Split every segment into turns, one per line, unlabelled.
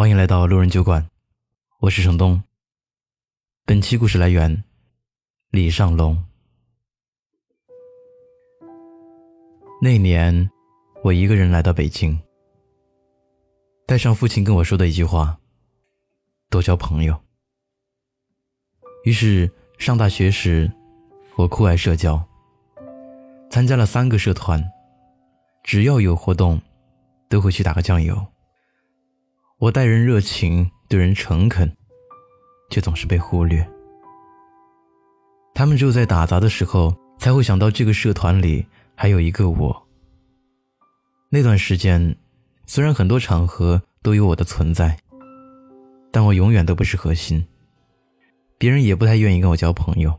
欢迎来到路人酒馆，我是程东。本期故事来源李尚龙。那年，我一个人来到北京，带上父亲跟我说的一句话：多交朋友。于是上大学时，我酷爱社交，参加了三个社团，只要有活动，都会去打个酱油。我待人热情，对人诚恳，却总是被忽略。他们只有在打杂的时候，才会想到这个社团里还有一个我。那段时间，虽然很多场合都有我的存在，但我永远都不是核心，别人也不太愿意跟我交朋友。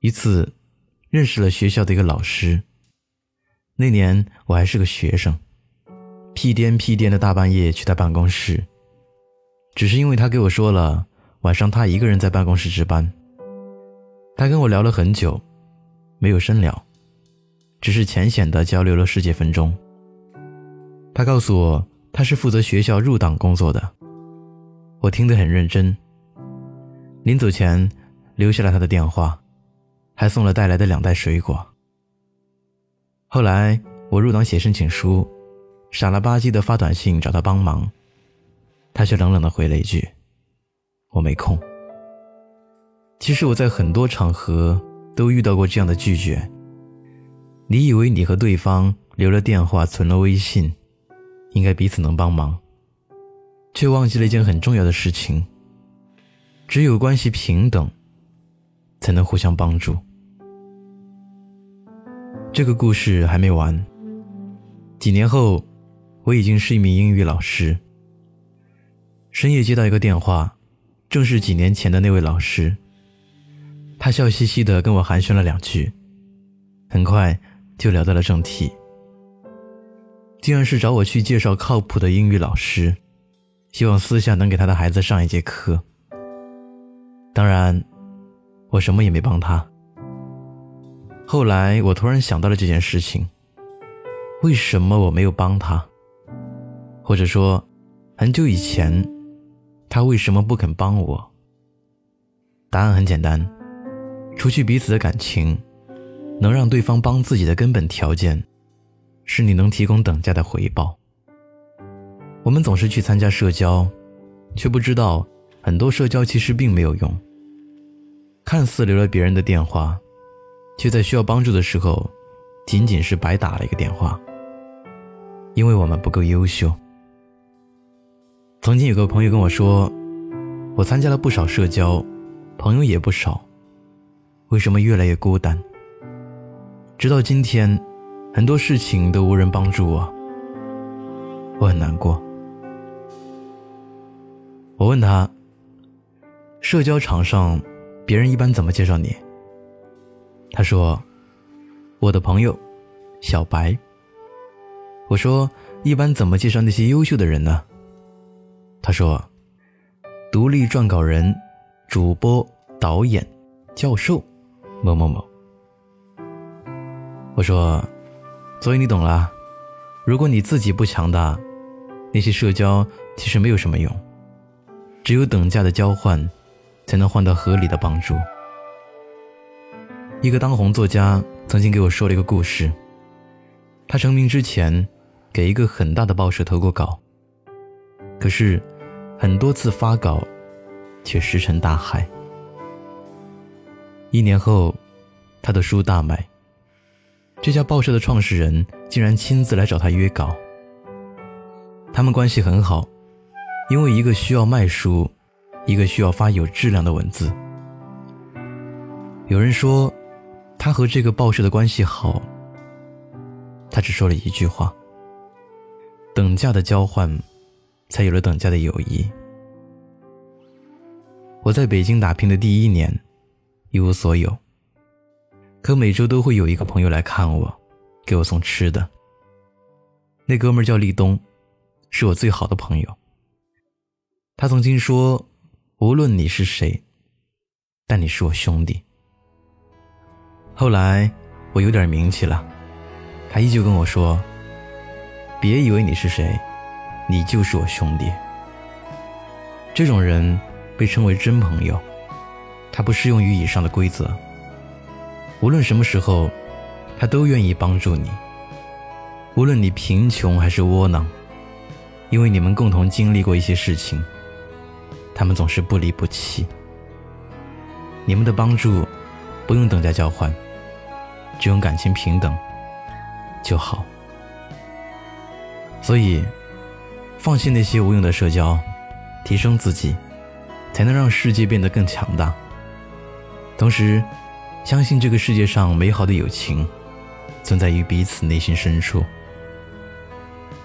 一次，认识了学校的一个老师。那年我还是个学生。屁颠屁颠的大半夜去他办公室，只是因为他给我说了晚上他一个人在办公室值班。他跟我聊了很久，没有深聊，只是浅显的交流了十几分钟。他告诉我他是负责学校入党工作的，我听得很认真。临走前留下了他的电话，还送了带来的两袋水果。后来我入党写申请书。傻了吧唧的发短信找他帮忙，他却冷冷的回了一句：“我没空。”其实我在很多场合都遇到过这样的拒绝。你以为你和对方留了电话、存了微信，应该彼此能帮忙，却忘记了一件很重要的事情：只有关系平等，才能互相帮助。这个故事还没完，几年后。我已经是一名英语老师。深夜接到一个电话，正是几年前的那位老师。他笑嘻嘻的跟我寒暄了两句，很快就聊到了正题。竟然是找我去介绍靠谱的英语老师，希望私下能给他的孩子上一节课。当然，我什么也没帮他。后来我突然想到了这件事情，为什么我没有帮他？或者说，很久以前，他为什么不肯帮我？答案很简单，除去彼此的感情，能让对方帮自己的根本条件，是你能提供等价的回报。我们总是去参加社交，却不知道很多社交其实并没有用。看似留了别人的电话，却在需要帮助的时候，仅仅是白打了一个电话。因为我们不够优秀。曾经有个朋友跟我说：“我参加了不少社交，朋友也不少，为什么越来越孤单？”直到今天，很多事情都无人帮助我，我很难过。我问他：“社交场上，别人一般怎么介绍你？”他说：“我的朋友，小白。”我说：“一般怎么介绍那些优秀的人呢？”他说：“独立撰稿人、主播、导演、教授，某某某。”我说：“所以你懂了。如果你自己不强大，那些社交其实没有什么用。只有等价的交换，才能换到合理的帮助。”一个当红作家曾经给我说了一个故事。他成名之前，给一个很大的报社投过稿，可是。很多次发稿，却石沉大海。一年后，他的书大卖。这家报社的创始人竟然亲自来找他约稿。他们关系很好，因为一个需要卖书，一个需要发有质量的文字。有人说，他和这个报社的关系好。他只说了一句话：等价的交换。才有了等价的友谊。我在北京打拼的第一年，一无所有。可每周都会有一个朋友来看我，给我送吃的。那哥们叫立冬，是我最好的朋友。他曾经说：“无论你是谁，但你是我兄弟。”后来我有点名气了，他依旧跟我说：“别以为你是谁。”你就是我兄弟。这种人被称为真朋友，他不适用于以上的规则。无论什么时候，他都愿意帮助你。无论你贫穷还是窝囊，因为你们共同经历过一些事情，他们总是不离不弃。你们的帮助不用等价交换，只用感情平等就好。所以，放弃那些无用的社交，提升自己，才能让世界变得更强大。同时，相信这个世界上美好的友情，存在于彼此内心深处。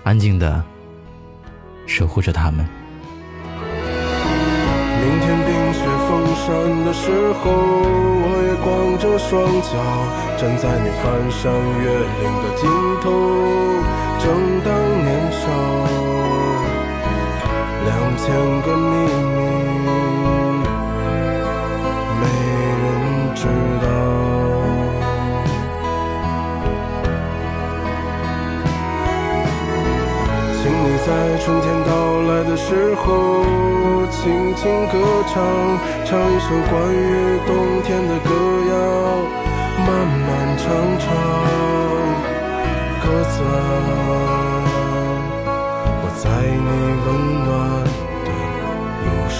安静的守护着他们。
明天冰雪封山的时候，我也光着双脚站在你翻山越岭的尽头。正当年少，两千个秘密没人知道。请你。在春天到来的时候，轻轻歌唱，唱一首关于冬天的歌谣，漫漫长长，鸽子啊，我在你温暖的路上。